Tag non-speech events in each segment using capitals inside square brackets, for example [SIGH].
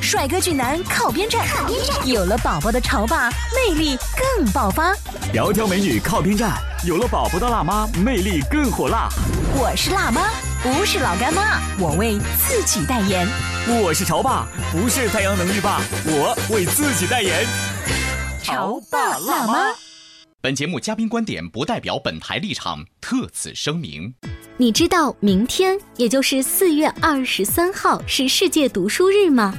帅哥俊男靠边站，有了宝宝的潮爸魅力更爆发。窈窕美女靠边站，有了宝宝的辣妈魅力更火辣。我是辣妈，不是老干妈，我为自己代言。我是潮爸，不是太阳能浴霸，我为自己代言。潮爸辣妈。本节目嘉宾观点不代表本台立场，特此声明。你知道明天，也就是四月二十三号是世界读书日吗？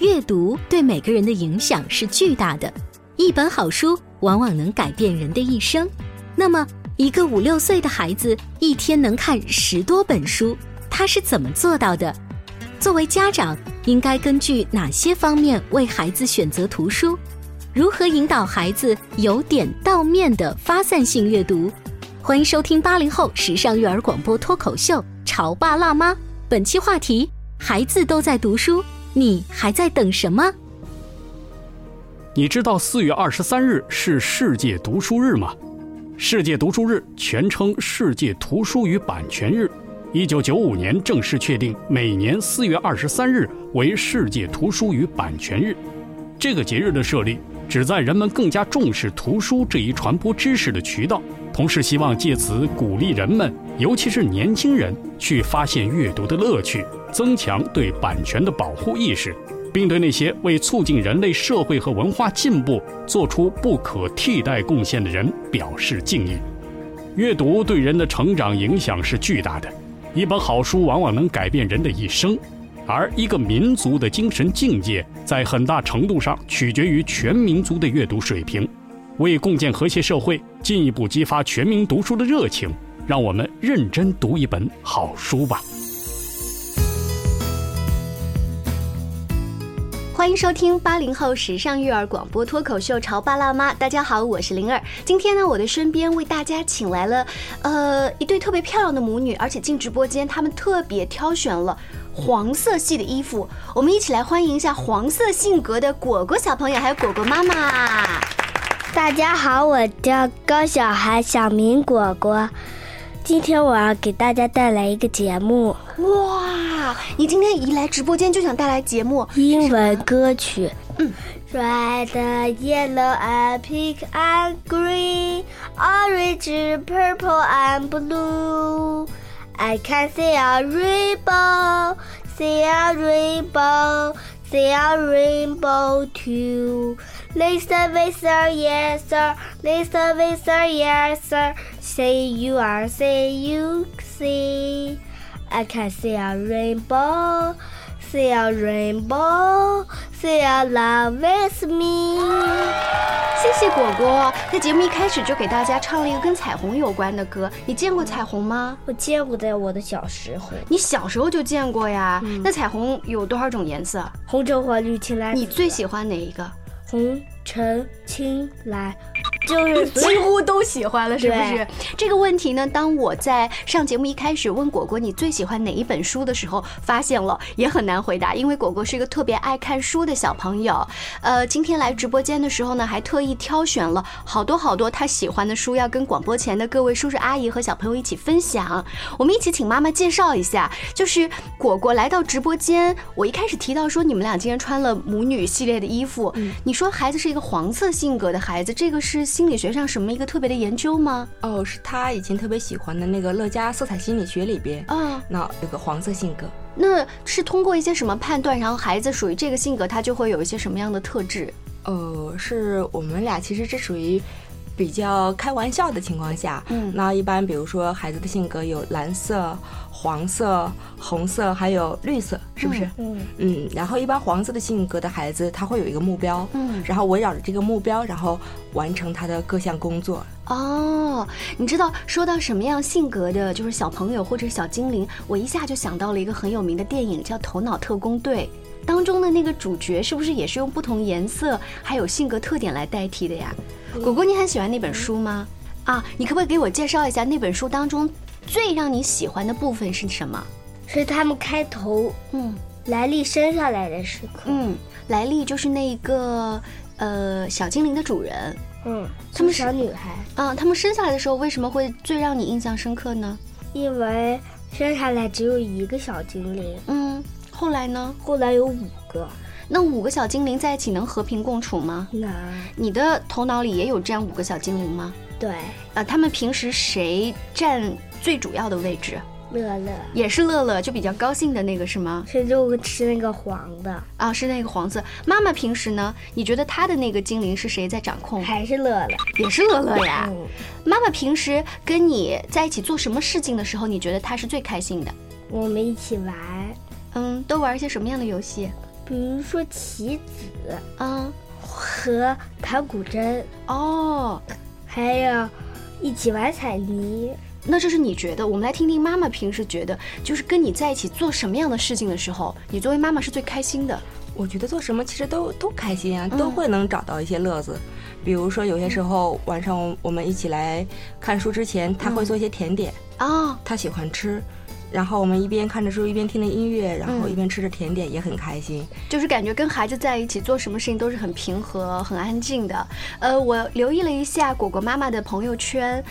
阅读对每个人的影响是巨大的，一本好书往往能改变人的一生。那么，一个五六岁的孩子一天能看十多本书，他是怎么做到的？作为家长，应该根据哪些方面为孩子选择图书？如何引导孩子由点到面的发散性阅读？欢迎收听八零后时尚育儿广播脱口秀《潮爸辣妈》，本期话题：孩子都在读书。你还在等什么？你知道四月二十三日是世界读书日吗？世界读书日全称世界图书与版权日，一九九五年正式确定每年四月二十三日为世界图书与版权日。这个节日的设立，旨在人们更加重视图书这一传播知识的渠道，同时希望借此鼓励人们，尤其是年轻人，去发现阅读的乐趣。增强对版权的保护意识，并对那些为促进人类社会和文化进步做出不可替代贡献的人表示敬意。阅读对人的成长影响是巨大的，一本好书往往能改变人的一生，而一个民族的精神境界在很大程度上取决于全民族的阅读水平。为共建和谐社会，进一步激发全民读书的热情，让我们认真读一本好书吧。欢迎收听八零后时尚育儿广播脱口秀《潮爸辣妈》。大家好，我是灵儿。今天呢，我的身边为大家请来了，呃，一对特别漂亮的母女，而且进直播间，她们特别挑选了黄色系的衣服。我们一起来欢迎一下黄色性格的果果小朋友，还有果果妈妈。大家好，我叫高小涵，小名果果。今天我要给大家带来一个节目。哇，你今天一来直播间就想带来节目？英文歌曲。嗯。Red, yellow, and pink, and green, orange, purple, and blue. I can see a rainbow, see a rainbow, see a rainbow too. Listen, listen, yes sir. Listen, listen, yes sir. Say you are, say you see. I can see a rainbow, see a rainbow, see a love with me. 谢谢果果，在节目一开始就给大家唱了一个跟彩虹有关的歌。你见过彩虹吗？我见过，在我的小时候。你小时候就见过呀？那彩虹有多少种颜色？红、橙、黄、绿、青、蓝。你最喜欢哪一个？红、橙、青、来。就 [LAUGHS] 是几乎都喜欢了，是不是？这个问题呢，当我在上节目一开始问果果你最喜欢哪一本书的时候，发现了也很难回答，因为果果是一个特别爱看书的小朋友。呃，今天来直播间的时候呢，还特意挑选了好多好多他喜欢的书，要跟广播前的各位叔叔阿姨和小朋友一起分享。我们一起请妈妈介绍一下，就是果果来到直播间，我一开始提到说你们俩今天穿了母女系列的衣服，你说孩子是一个黄色性格的孩子，这个是。心理学上什么一个特别的研究吗？哦，是他以前特别喜欢的那个乐嘉色彩心理学里边啊，那有个黄色性格。那是通过一些什么判断，然后孩子属于这个性格，他就会有一些什么样的特质？呃，是我们俩其实这属于。比较开玩笑的情况下，嗯，那一般比如说孩子的性格有蓝色。黄色、红色还有绿色，是不是？嗯嗯。然后一般黄色的性格的孩子，他会有一个目标，嗯，然后围绕着这个目标，然后完成他的各项工作。哦，你知道说到什么样性格的，就是小朋友或者小精灵，我一下就想到了一个很有名的电影，叫《头脑特工队》，当中的那个主角是不是也是用不同颜色还有性格特点来代替的呀？果果，你很喜欢那本书吗？啊，你可不可以给我介绍一下那本书当中？最让你喜欢的部分是什么？是他们开头，嗯，莱利生下来的时刻，嗯，莱利就是那一个呃小精灵的主人，嗯，他们小女孩，嗯，他们生下来的时候为什么会最让你印象深刻呢？因为生下来只有一个小精灵，嗯，后来呢？后来有五个，那五个小精灵在一起能和平共处吗？能。你的头脑里也有这样五个小精灵吗？对，呃，他们平时谁占？最主要的位置，乐乐也是乐乐，就比较高兴的那个是吗？是就吃那个黄的啊，是那个黄色。妈妈平时呢？你觉得她的那个精灵是谁在掌控？还是乐乐？也是乐乐呀。妈妈平时跟你在一起做什么事情的时候，你觉得她是最开心的？我们一起玩，嗯，都玩一些什么样的游戏？比如说棋子，嗯，和弹古筝，哦，还有一起玩彩泥。那这是你觉得？我们来听听妈妈平时觉得，就是跟你在一起做什么样的事情的时候，你作为妈妈是最开心的。我觉得做什么其实都都开心啊，都会能找到一些乐子。比如说有些时候晚上我们一起来看书之前，他会做一些甜点啊，他喜欢吃。然后我们一边看着书，一边听着音乐，然后一边吃着甜点，也很开心。就是感觉跟孩子在一起做什么事情都是很平和、很安静的。呃，我留意了一下果果妈妈的朋友圈。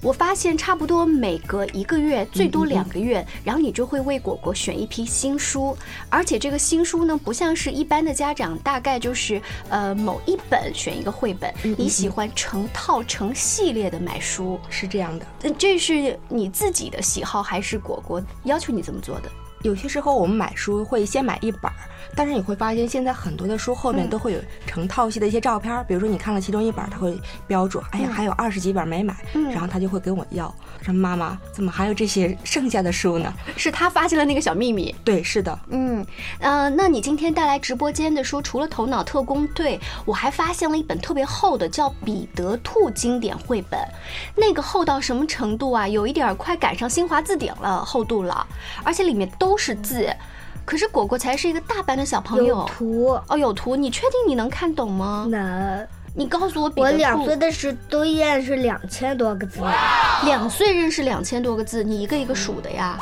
我发现差不多每隔一个月，最多两个月，然后你就会为果果选一批新书，而且这个新书呢，不像是一般的家长，大概就是呃某一本选一个绘本，你喜欢成套成系列的买书，是这样的。这是你自己的喜好，还是果果要求你这么做的？有些时候我们买书会先买一本儿，但是你会发现现在很多的书后面都会有成套系的一些照片，比如说你看了其中一本，他会标注，哎呀还有二十几本没买，然后他就会跟我要，说妈妈怎么还有这些剩下的书呢？是他发现了那个小秘密。对，是的，嗯，呃，那你今天带来直播间的书，除了《头脑特工队》，我还发现了一本特别厚的，叫《彼得兔经典绘本》，那个厚到什么程度啊？有一点快赶上新华字典了厚度了，而且里面都。都是字，可是果果才是一个大班的小朋友。有图哦，有图，你确定你能看懂吗？能。你告诉我，我两岁的时候都认识两千多个字。两岁认识两千多个字，你一个一个数的呀？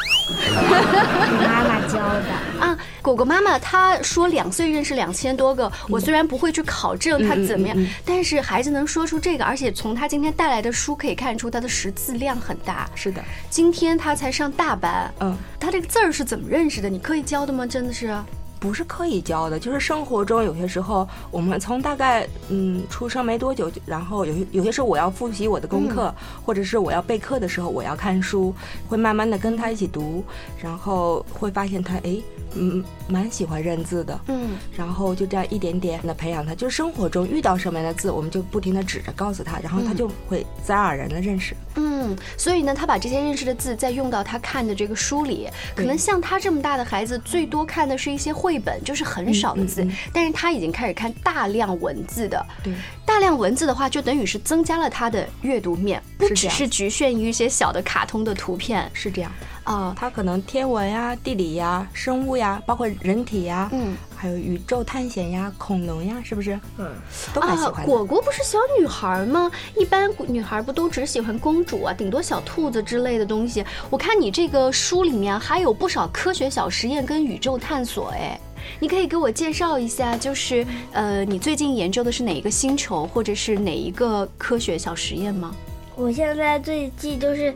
妈妈教的啊。果果妈妈她说两岁认识两千多个，我虽然不会去考证他怎么样，但是孩子能说出这个，而且从他今天带来的书可以看出他的识字量很大。是的，今天他才上大班，嗯，他这个字儿是怎么认识的？你可以教的吗？真的是？不是刻意教的，就是生活中有些时候，我们从大概嗯出生没多久，然后有些有些时候我要复习我的功课，或者是我要备课的时候，我要看书，会慢慢的跟他一起读，然后会发现他哎。嗯，蛮喜欢认字的，嗯，然后就这样一点点的培养他，就是生活中遇到什么样的字，我们就不停的指着告诉他，然后他就会自然而然的认识。嗯，所以呢，他把这些认识的字再用到他看的这个书里，可能像他这么大的孩子，最多看的是一些绘本，就是很少的字，但是他已经开始看大量文字的，对，大量文字的话，就等于是增加了他的阅读面，不只是局限于一些小的卡通的图片，是这样。啊，它可能天文呀、地理呀、生物呀，包括人体呀，嗯，还有宇宙探险呀、恐龙呀，是不是？嗯，都很喜欢。果果不是小女孩吗？一般女孩不都只喜欢公主啊，顶多小兔子之类的东西。我看你这个书里面还有不少科学小实验跟宇宙探索，哎，你可以给我介绍一下，就是呃，你最近研究的是哪一个星球，或者是哪一个科学小实验吗？我现在最近就是。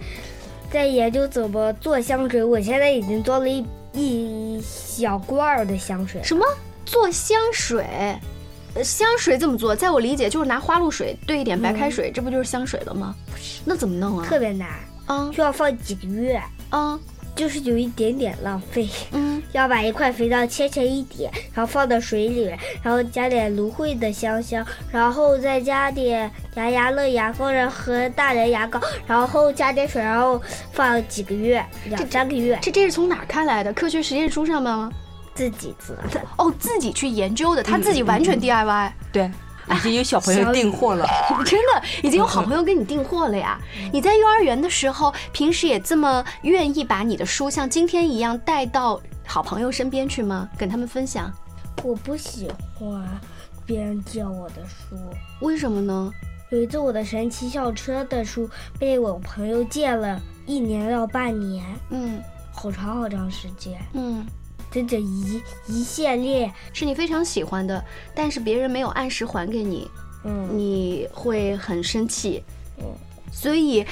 在研究怎么做香水，我现在已经做了一一小罐儿的香水。什么做香水？香水怎么做？在我理解就是拿花露水兑一点白开水，这不就是香水了吗？那怎么弄啊？特别难啊，需要放几个月啊。就是有一点点浪费。嗯，[LAUGHS] 要把一块肥皂切成一点，然后放到水里面，然后加点芦荟的香香，然后再加点牙牙乐牙膏和大人牙膏，然后加点水，然后放几个月，两三个月，这这是从哪儿看来的？科学实验书上面吗？自己做的。哦，自己去研究的，他自己完全 DIY。对，已经有小朋友订货了。[LAUGHS] 真的已经有好朋友给你订货了呀！你在幼儿园的时候，平时也这么愿意把你的书像今天一样带到好朋友身边去吗？跟他们分享？我不喜欢别人借我的书，为什么呢？有一次我的神奇校车的书被我朋友借了一年到半年，嗯好长好长时间，嗯，整整一一系列，是你非常喜欢的，但是别人没有按时还给你，嗯，你会很生气。嗯所以。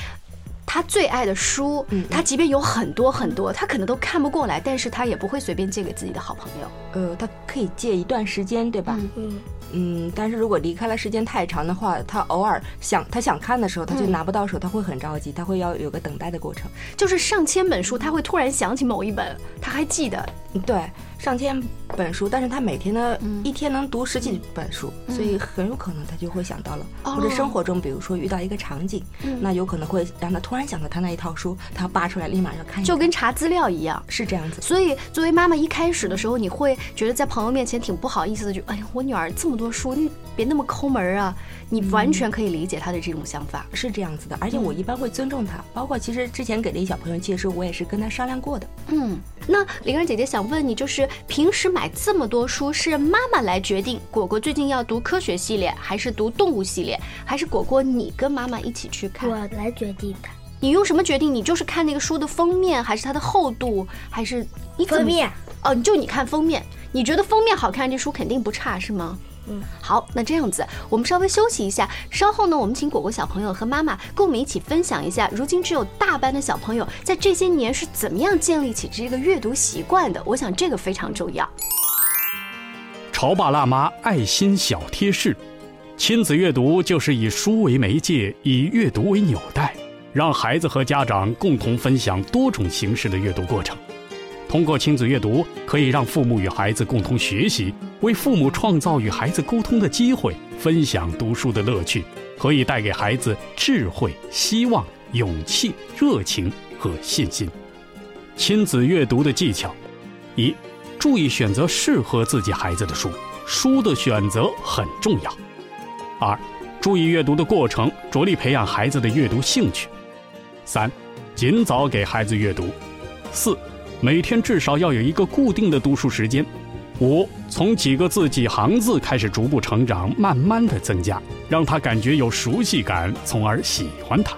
他最爱的书，嗯他即便有很多很多，他可能都看不过来，但是他也不会随便借给自己的好朋友。呃，他可以借一段时间，对吧？嗯嗯，嗯，但是如果离开了时间太长的话，他偶尔想他想看的时候，他就嗯拿不到手，他会很着急，他会要有个等待的过程。就是上千本书，他会突然想起某一本，他还记得。嗯对，上千本书，但是他每天呢，嗯一天能读十几本书，嗯所以很有可能他就会想到了，哦或者生活中，比如说遇到一个场景，嗯那有可能会让他突然想到他那一套书，他要扒出来立马要看一，就跟查资料一样。是这样子。所以，作为妈妈，一开始的时候，你会觉得在朋友面前挺不好意思的，就哎呀，我女儿这么多书，你别那么抠门儿啊！你完全可以理解她的这种想法。是这样子的，而且我一般会尊重他，包括其实之前给那小朋友借书，我也是跟他商量过的。嗯，那玲儿姐姐想问你，就是平时买这么多书，是妈妈来决定果果最近要读科学系列，还是读动物系列，还是果果你跟妈妈一起去看？我来决定的。你用什么决定？你就是看那个书的封面，还是它的厚度，还是你封面？哦，就你看封面，你觉得封面好看，这书肯定不差，是吗？嗯，好，那这样子，我们稍微休息一下，稍后呢，我们请果果小朋友和妈妈跟我们一起分享一下，如今只有大班的小朋友在这些年是怎么样建立起这个阅读习惯的。我想这个非常重要。潮爸辣妈爱心小贴士：亲子阅读就是以书为媒介，以阅读为纽带，让孩子和家长共同分享多种形式的阅读过程。通过亲子阅读，可以让父母与孩子共同学习，为父母创造与孩子沟通的机会，分享读书的乐趣，可以带给孩子智慧、希望、勇气、热情和信心。亲子阅读的技巧：一、注意选择适合自己孩子的书，书的选择很重要。二、注意阅读的过程，着力培养孩子的阅读兴趣。三、尽早给孩子阅读。四、每天至少要有一个固定的读书时间。五、从几个字、几行字开始逐步成长，慢慢的增加，让他感觉有熟悉感，从而喜欢它。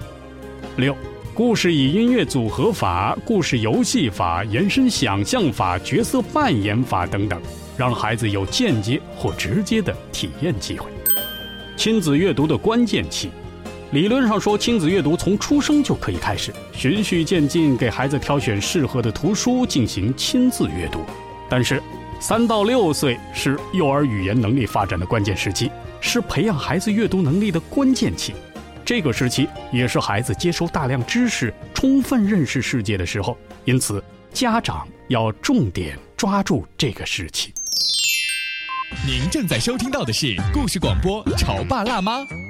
六、故事以音乐组合法、故事游戏法、延伸想象法、角色扮演法等等，让孩子有间接或直接的体验机会。亲子阅读的关键期，理论上说，亲子阅读从出生就可以开始，循序渐进，给孩子挑选适合的图书进行亲自阅读。但是，三到六岁是幼儿语言能力发展的关键时期，是培养孩子阅读能力的关键期。这个时期也是孩子接收大量知识、充分认识世界的时候，因此家长要重点抓住这个时期。您正在收听到的是故事广播《潮爸辣妈》。《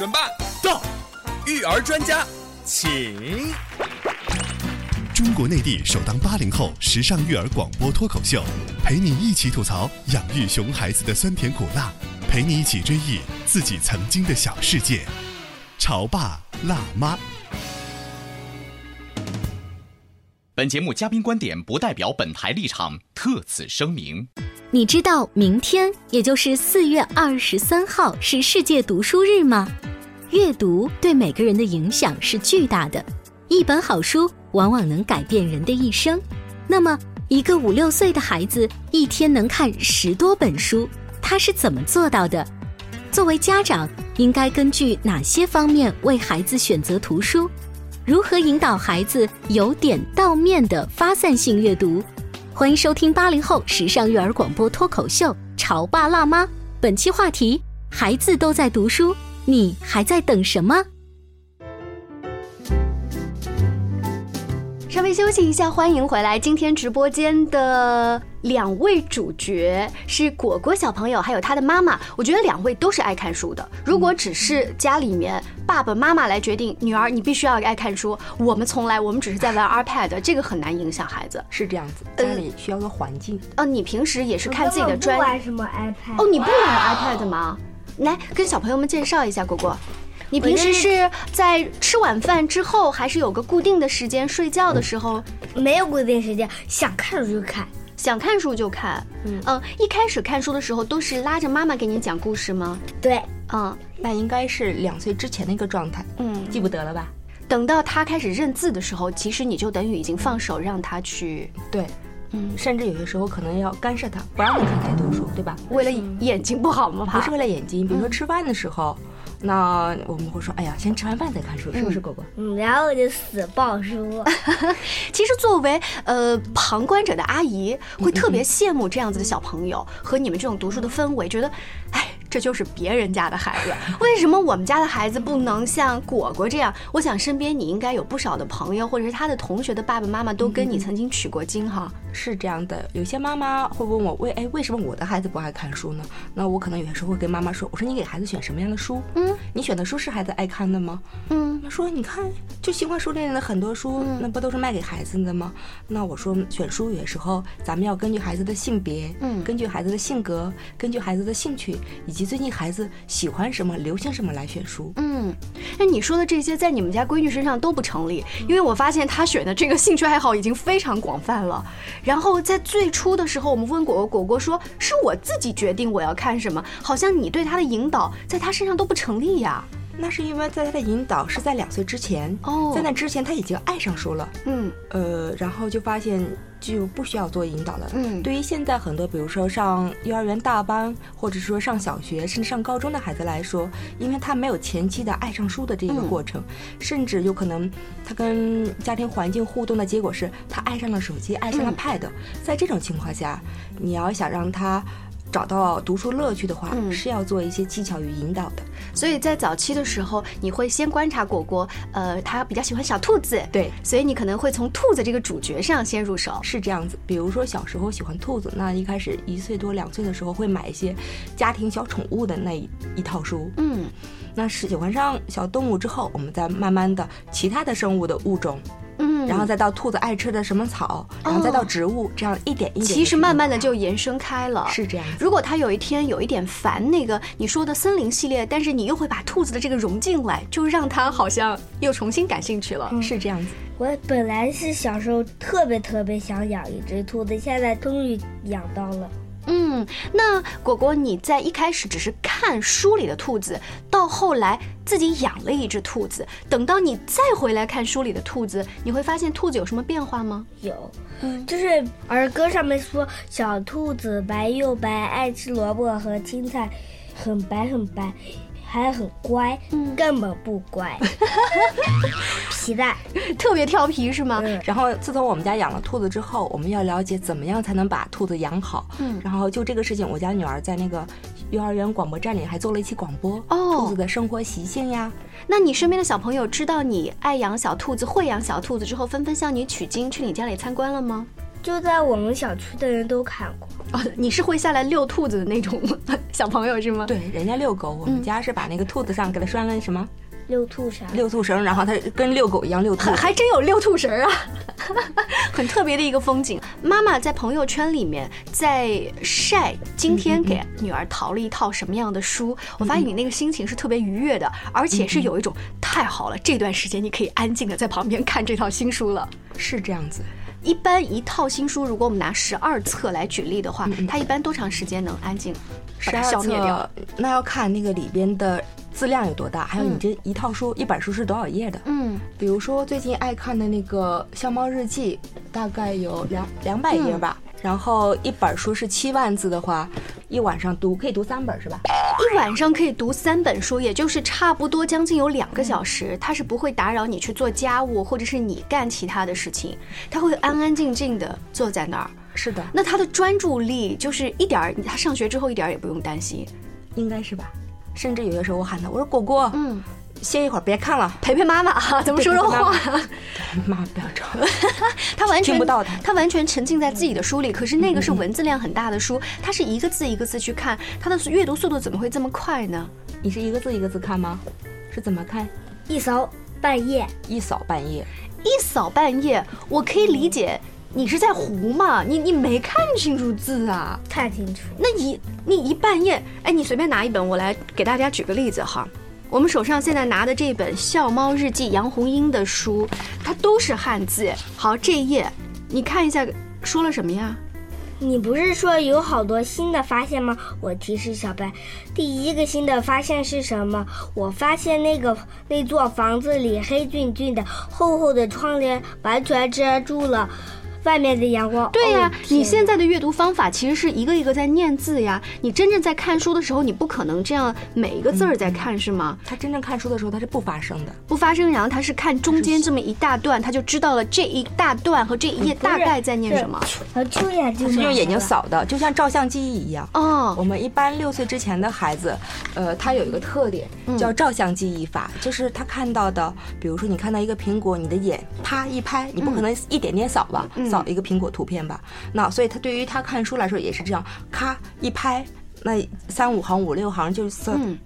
准爸到，育儿专家请。中国内地首档八零后时尚育儿广播脱口秀，陪你一起吐槽养育熊孩子的酸甜苦辣，陪你一起追忆自己曾经的小世界。潮爸辣妈。本节目嘉宾观点不代表本台立场，特此声明。你知道明天，也就是四月二十三号是世界读书日吗？阅读对每个人的影响是巨大的，一本好书往往能改变人的一生。那么，一个五六岁的孩子一天能看十多本书，他是怎么做到的？作为家长，应该根据哪些方面为孩子选择图书？如何引导孩子由点到面的发散性阅读？欢迎收听八零后时尚育儿广播脱口秀《潮爸辣妈》。本期话题：孩子都在读书，你还在等什么？稍微休息一下，欢迎回来。今天直播间的两位主角是果果小朋友，还有他的妈妈。我觉得两位都是爱看书的。如果只是家里面爸爸妈妈来决定，女儿你必须要爱看书，我们从来我们只是在玩 [LAUGHS] iPad，这个很难影响孩子。是这样子，家里需要个环境。哦，你平时也是看自己的专？不玩什么 iPad？哦，你不玩 iPad 吗？来跟小朋友们介绍一下果果。你平时是在吃晚饭之后，还是有个固定的时间睡觉的时候？没有固定时间，想看书就看，想看书就看。嗯嗯，一开始看书的时候都是拉着妈妈给你讲故事吗？对，嗯，那应该是两岁之前的一个状态。嗯，记不得了吧？等到他开始认字的时候，其实你就等于已经放手让他去。对，嗯，甚至有些时候可能要干涉他，不让他看太多书，对吧？为了眼睛不好吗？不是为了眼睛，比如说吃饭的时候。那我们会说，哎呀，先吃完饭再看书，是不是，果果？嗯，然后我就死抱书。[LAUGHS] 其实作为呃旁观者的阿姨，会特别羡慕这样子的小朋友和你们这种读书的氛围，觉得，哎。这就是别人家的孩子，为什么我们家的孩子不能像果果这样？我想身边你应该有不少的朋友，或者是他的同学的爸爸妈妈都跟你曾经取过经哈。是这样的，有些妈妈会问我为哎为什么我的孩子不爱看书呢？那我可能有些时候会跟妈妈说，我说你给孩子选什么样的书？嗯，你选的书是孩子爱看的吗？嗯，他说你看就新华书店的很多书，那不都是卖给孩子的吗？那我说选书有些时候咱们要根据孩子的性别，嗯，根据孩子的性格，根据孩子的兴趣以及。及最近孩子喜欢什么、流行什么来选书。嗯，那你说的这些在你们家闺女身上都不成立，因为我发现她选的这个兴趣爱好已经非常广泛了。然后在最初的时候，我们问果果，果果说是我自己决定我要看什么，好像你对她的引导在她身上都不成立呀。那是因为在他的引导是在两岁之前哦，在那之前他已经爱上书了，嗯，呃，然后就发现就不需要做引导了，嗯，对于现在很多比如说上幼儿园大班，或者说上小学甚至上高中的孩子来说，因为他没有前期的爱上书的这个过程，甚至有可能他跟家庭环境互动的结果是他爱上了手机，爱上了 Pad，在这种情况下，你要想让他。找到读书乐趣的话，是要做一些技巧与引导的。所以在早期的时候，你会先观察果果，呃，他比较喜欢小兔子，对，所以你可能会从兔子这个主角上先入手，是这样子。比如说小时候喜欢兔子，那一开始一岁多、两岁的时候会买一些家庭小宠物的那一一套书，嗯，那是喜欢上小动物之后，我们再慢慢的其他的生物的物种。嗯，然后再到兔子爱吃的什么草，然后再到植物，这样一点一点，其实慢慢的就延伸开了。是这样。如果他有一天有一点烦那个你说的森林系列，但是你又会把兔子的这个融进来，就让他好像又重新感兴趣了。是这样子。我本来是小时候特别特别想养一只兔子，现在终于养到了。嗯，那果果，你在一开始只是看书里的兔子，到后来自己养了一只兔子，等到你再回来看书里的兔子，你会发现兔子有什么变化吗？有，嗯，就是儿歌上面说小兔子白又白，爱吃萝卜和青菜，很白很白。还很乖，根本不乖，[LAUGHS] 皮蛋，特别调皮是吗？然后自从我们家养了兔子之后，我们要了解怎么样才能把兔子养好。嗯，然后就这个事情，我家女儿在那个幼儿园广播站里还做了一期广播，哦，兔子的生活习性呀。那你身边的小朋友知道你爱养小兔子、会养小兔子之后，纷纷向你取经，去你家里参观了吗？就在我们小区的人都看过。哦，你是会下来遛兔子的那种小朋友是吗？对，人家遛狗，我们家是把那个兔子上给它拴了什么？遛兔绳。遛兔绳，然后它跟遛狗一样遛兔。还真有遛兔绳啊，[LAUGHS] 很特别的一个风景。妈妈在朋友圈里面在晒今天给女儿淘了一套什么样的书，我发现你那个心情是特别愉悦的，而且是有一种太好了，这段时间你可以安静的在旁边看这套新书了。是这样子。一般一套新书，如果我们拿十二册来举例的话，它一般多长时间能安静？把它消灭掉，那要看那个里边的字量有多大，还有你这一套书、一本书是多少页的。嗯，比如说最近爱看的那个《笑猫日记》，大概有两两百页吧。然后一本书是七万字的话，一晚上读可以读三本是吧？一晚上可以读三本书，也就是差不多将近有两个小时。他是不会打扰你去做家务，或者是你干其他的事情，他会安安静静的坐在那儿。是的，那他的专注力就是一点儿，他上学之后一点儿也不用担心，应该是吧？甚至有的时候我喊他，我说果果，嗯。歇一会儿，别看了，陪陪妈妈啊！[LAUGHS] 咱们说说话？[LAUGHS] 妈妈不要吵。[LAUGHS] 他完全听不到他，他完全沉浸在自己的书里。可是那个是文字量很大的书，他是一个字一个字去看，他的阅读速度怎么会这么快呢？你是一个字一个字看吗？是怎么看？一扫半页，一扫半页，一扫半页。我可以理解，你是在糊嘛？你你没看清楚字啊？看清楚。那一你一半页，哎，你随便拿一本，我来给大家举个例子哈。我们手上现在拿的这本《笑猫日记》杨红樱的书，它都是汉字。好，这一页你看一下，说了什么呀？你不是说有好多新的发现吗？我提示小白，第一个新的发现是什么？我发现那个那座房子里黑黢黢的、厚厚的窗帘完全遮住了。外面的阳光。对呀，你现在的阅读方法其实是一个一个在念字呀。你真正在看书的时候，你不可能这样每一个字儿在看，是吗？他真正看书的时候，他是不发声的，不发声。然后他是看中间这么一大段，他就知道了这一大段和这一页大概在念什么。就眼睛是用眼睛扫的，就像照相记忆一样。哦，我们一般六岁之前的孩子，呃，他有一个特点叫照相记忆法，就是他看到的，比如说你看到一个苹果，你的眼啪一拍，你不可能一点点扫吧？扫一个苹果图片吧，那所以他对于他看书来说也是这样，咔一拍，那三五行五六行就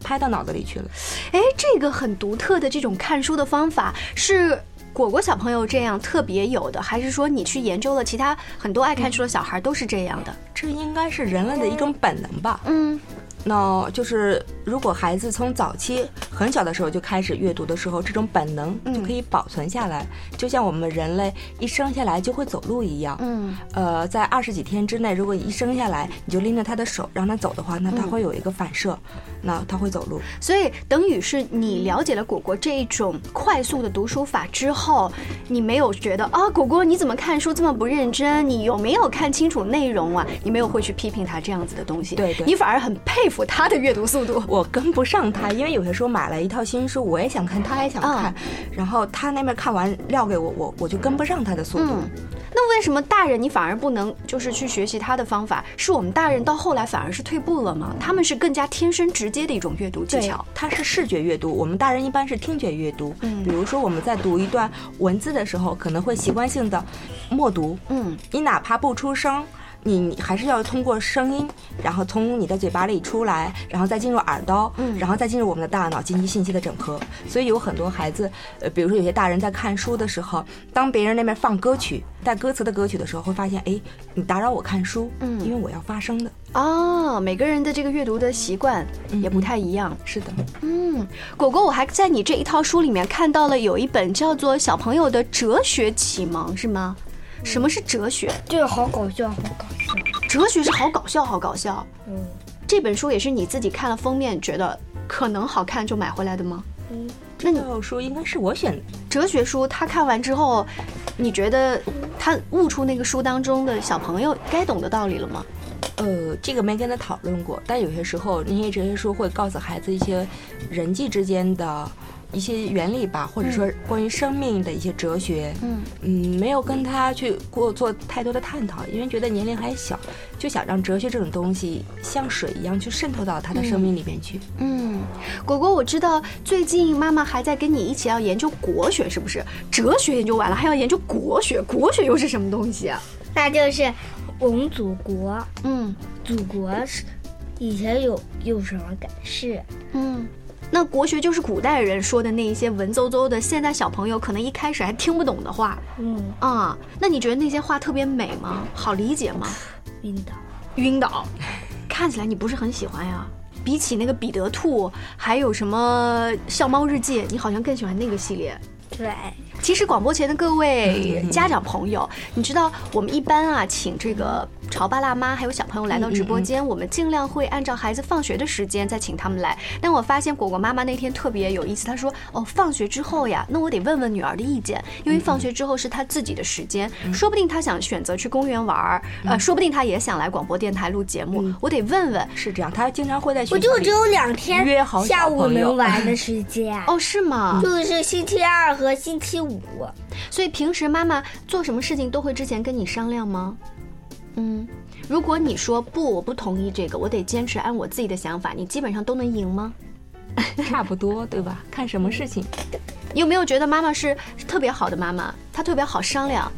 拍到脑子里去了。哎，这个很独特的这种看书的方法是果果小朋友这样特别有的，还是说你去研究了其他很多爱看书的小孩都是这样的？这应该是人类的一种本能吧？嗯。那就是，如果孩子从早期很小的时候就开始阅读的时候，这种本能就可以保存下来，就像我们人类一生下来就会走路一样。嗯，呃，在二十几天之内，如果一生下来你就拎着他的手让他走的话，那他会有一个反射，那他会走路。所以等于是你了解了果果这一种快速的读书法之后，你没有觉得啊，果果你怎么看书这么不认真？你有没有看清楚内容啊？你没有会去批评他这样子的东西。对对，你反而很佩服。他的阅读速度，我跟不上他，因为有些时候买了一套新书，我也想看，他也想看，然后他那边看完撂给我，我我就跟不上他的速度。那为什么大人你反而不能就是去学习他的方法？是我们大人到后来反而是退步了吗？他们是更加天生直接的一种阅读技巧。它是视觉阅读，我们大人一般是听觉阅读。嗯，比如说我们在读一段文字的时候，可能会习惯性的默读。嗯，你哪怕不出声。你还是要通过声音，然后从你的嘴巴里出来，然后再进入耳朵，嗯，然后再进入我们的大脑进行信息的整合。所以有很多孩子，呃，比如说有些大人在看书的时候，当别人那边放歌曲带歌词的歌曲的时候，会发现，哎，你打扰我看书，嗯，因为我要发声的。哦，每个人的这个阅读的习惯也不太一样。是的，嗯，果果，我还在你这一套书里面看到了有一本叫做《小朋友的哲学启蒙》，是吗？什么是哲学？这个好搞笑，好搞笑。哲学是好搞笑，好搞笑。嗯，这本书也是你自己看了封面觉得可能好看就买回来的吗？嗯，这套书应该是我选的。哲学书，他看完之后，你觉得他悟出那个书当中的小朋友该懂的道理了吗？呃，这个没跟他讨论过，但有些时候那些哲学书会告诉孩子一些人际之间的。一些原理吧，或者说关于生命的一些哲学，嗯嗯，没有跟他去过做太多的探讨，因为觉得年龄还小，就想让哲学这种东西像水一样去渗透到他的生命里面去。嗯，果果，我知道最近妈妈还在跟你一起要研究国学，是不是？哲学研究完了，还要研究国学，国学又是什么东西啊？那就是我们祖国，嗯，祖国是以前有有什么感事？嗯。那国学就是古代人说的那一些文绉绉的，现在小朋友可能一开始还听不懂的话。嗯啊，那你觉得那些话特别美吗？好理解吗？晕倒，晕倒，看起来你不是很喜欢呀。比起那个彼得兔，还有什么笑猫日记，你好像更喜欢那个系列。对，其实广播前的各位家长朋友，你知道我们一般啊，请这个潮爸辣妈还有小朋友来到直播间，我们尽量会按照孩子放学的时间再请他们来。但我发现果果妈妈那天特别有意思，她说：“哦，放学之后呀，那我得问问女儿的意见，因为放学之后是她自己的时间，说不定她想选择去公园玩儿，呃，说不定她也想来广播电台录节目，我得问问。”是这样，她经常会在学我就只有两天约好下午能玩的时间。哦，是吗？就是星期二和星期五。所以平时妈妈做什么事情都会之前跟你商量吗？嗯，如果你说不，我不同意这个，我得坚持按我自己的想法，你基本上都能赢吗？[LAUGHS] 差不多，对吧？看什么事情。你有没有觉得妈妈是是特别好的妈妈？她特别好商量，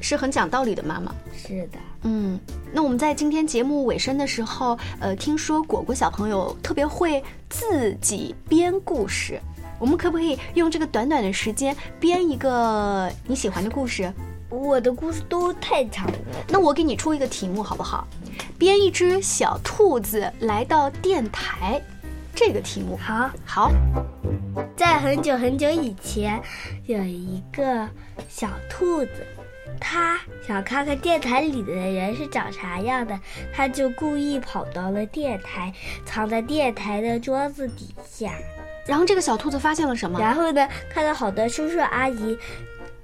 是很讲道理的妈妈。是的，嗯，那我们在今天节目尾声的时候，呃，听说果果小朋友特别会自己编故事，我们可不可以用这个短短的时间编一个你喜欢的故事？我的故事都太长了。那我给你出一个题目好不好？编一只小兔子来到电台，这个题目。好，好，在很久很久以前，有一个小兔子，它想看看电台里的人是长啥样的，它就故意跑到了电台，藏在电台的桌子底下。然后这个小兔子发现了什么？然后呢，看到好多叔叔阿姨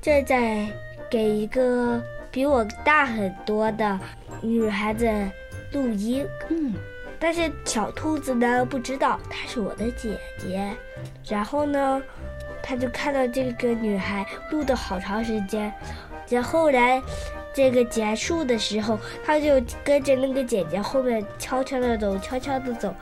正在给一个比我大很多的女孩子录音。嗯，但是小兔子呢不知道她是我的姐姐。然后呢，他就看到这个女孩录的好长时间，然后后来这个结束的时候，他就跟着那个姐姐后面悄悄的走，悄悄的走，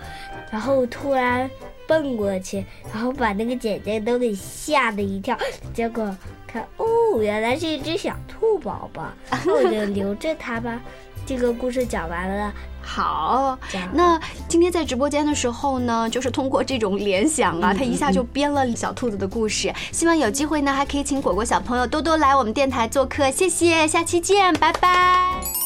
然后突然蹦过去，然后把那个姐姐都给吓了一跳。[GASPS] 结果看哦，原来是一只小兔宝宝，[LAUGHS] 那我就留着它吧。这个故事讲完了。好那今天在直播间的时候呢，就是通过这种联想啊，他一下就编了小兔子的故事。希望有机会呢，还可以请果果小朋友多多来我们电台做客。谢谢，下期见，拜拜。